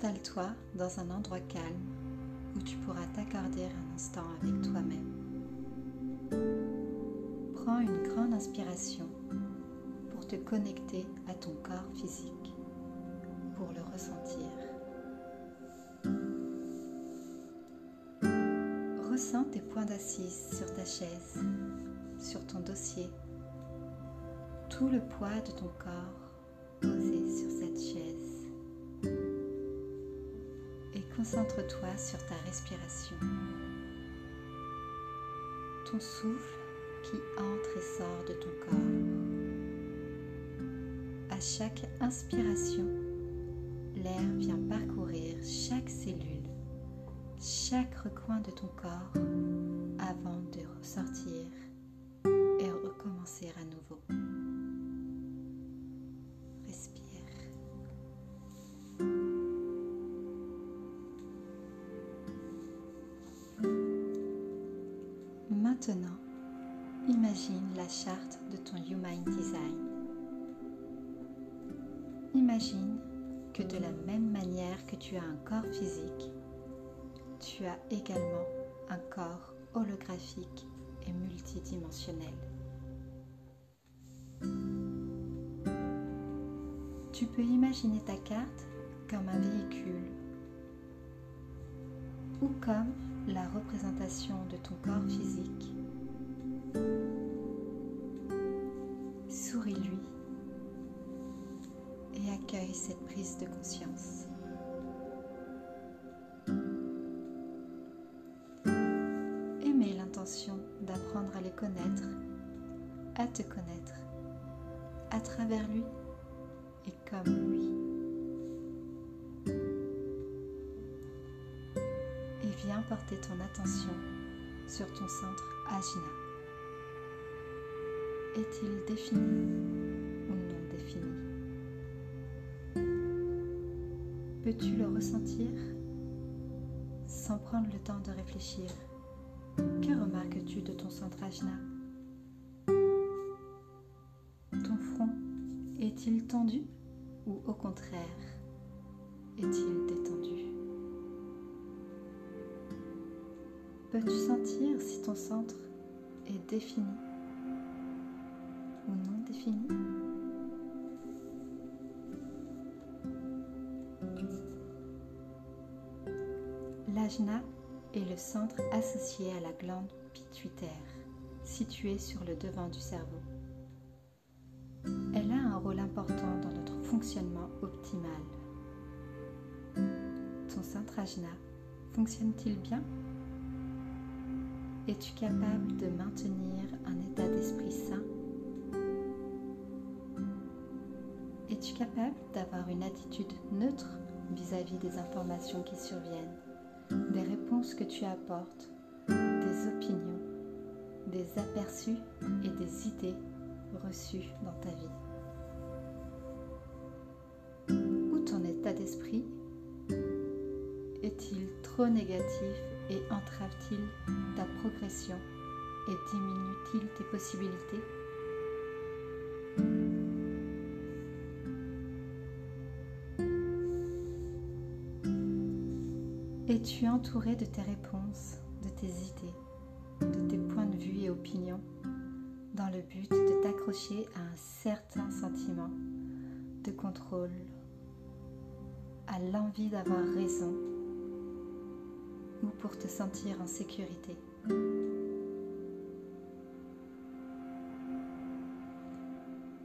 Installe-toi dans un endroit calme où tu pourras t'accorder un instant avec toi-même. Prends une grande inspiration pour te connecter à ton corps physique, pour le ressentir. Ressens tes points d'assise sur ta chaise, sur ton dossier, tout le poids de ton corps posé sur cette chaise. Concentre-toi sur ta respiration. Ton souffle qui entre et sort de ton corps. À chaque inspiration, l'air vient parcourir chaque cellule, chaque recoin de ton corps avant de ressortir et recommencer à nouveau. Maintenant, imagine la charte de ton Human Design. Imagine que de la même manière que tu as un corps physique, tu as également un corps holographique et multidimensionnel. Tu peux imaginer ta carte comme un véhicule ou comme la représentation de ton corps physique. Souris-lui et accueille cette prise de conscience. Aimez l'intention d'apprendre à les connaître, à te connaître, à travers lui et comme lui. Porter ton attention sur ton centre Ajna. Est-il défini ou non défini? Peux-tu le ressentir? Sans prendre le temps de réfléchir Que remarques-tu de ton centre Ajna? Ton front est-il tendu ou au contraire est-il détendu? Peux-tu sentir si ton centre est défini ou non défini? L'ajna est le centre associé à la glande pituitaire, située sur le devant du cerveau. Elle a un rôle important dans notre fonctionnement optimal. Ton centre ajna fonctionne-t-il bien? Es-tu capable de maintenir un état d'esprit sain? Es-tu capable d'avoir une attitude neutre vis-à-vis des informations qui surviennent, des réponses que tu apportes, des opinions, des aperçus et des idées reçues dans ta vie? Ou ton état d'esprit est-il trop négatif et entrave-t-il ta progression et diminue-t-il tes possibilités? Es-tu entouré de tes réponses, de tes idées, de tes points de vue et opinions dans le but de t'accrocher à un certain sentiment de contrôle, à l'envie d'avoir raison? Ou pour te sentir en sécurité.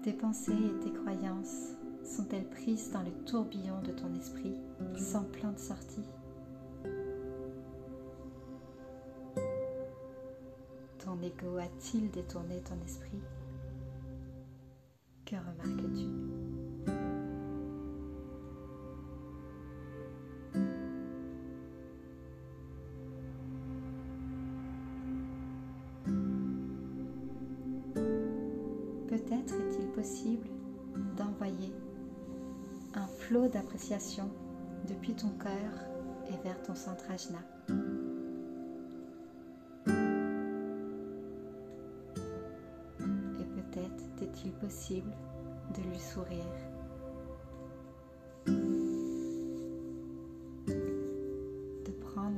Tes pensées et tes croyances sont-elles prises dans le tourbillon de ton esprit sans plan de sortie? Ton ego a-t-il détourné ton esprit? Que remarques-tu? Possible d'envoyer un flot d'appréciation depuis ton cœur et vers ton centre ajna. Et peut-être est-il possible de lui sourire.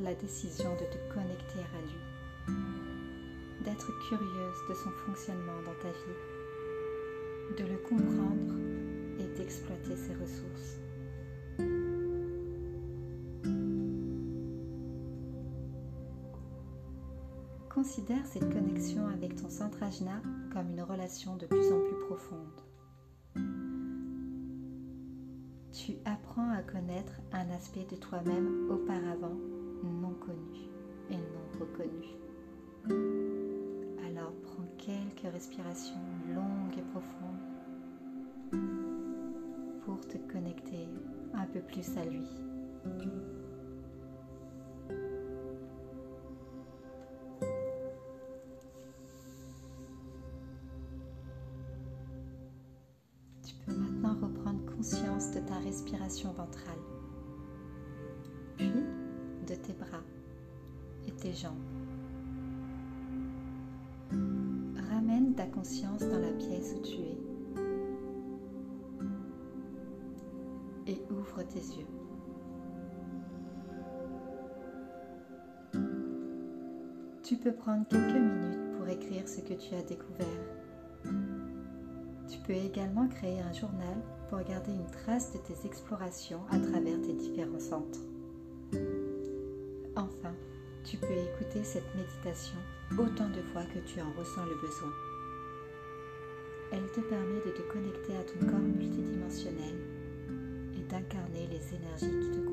la décision de te connecter à lui, d'être curieuse de son fonctionnement dans ta vie, de le comprendre et d'exploiter ses ressources. Considère cette connexion avec ton centrajna comme une relation de plus en plus profonde. Tu apprends à connaître un aspect de toi-même auparavant non connu et non reconnu. Quelques respirations longues et profondes pour te connecter un peu plus à lui. conscience de ta respiration ventrale, puis de tes bras et tes jambes. Ta conscience dans la pièce où tu es et ouvre tes yeux. Tu peux prendre quelques minutes pour écrire ce que tu as découvert peux également créer un journal pour garder une trace de tes explorations à travers tes différents centres. Enfin, tu peux écouter cette méditation autant de fois que tu en ressens le besoin. Elle te permet de te connecter à ton corps multidimensionnel et d'incarner les énergies qui te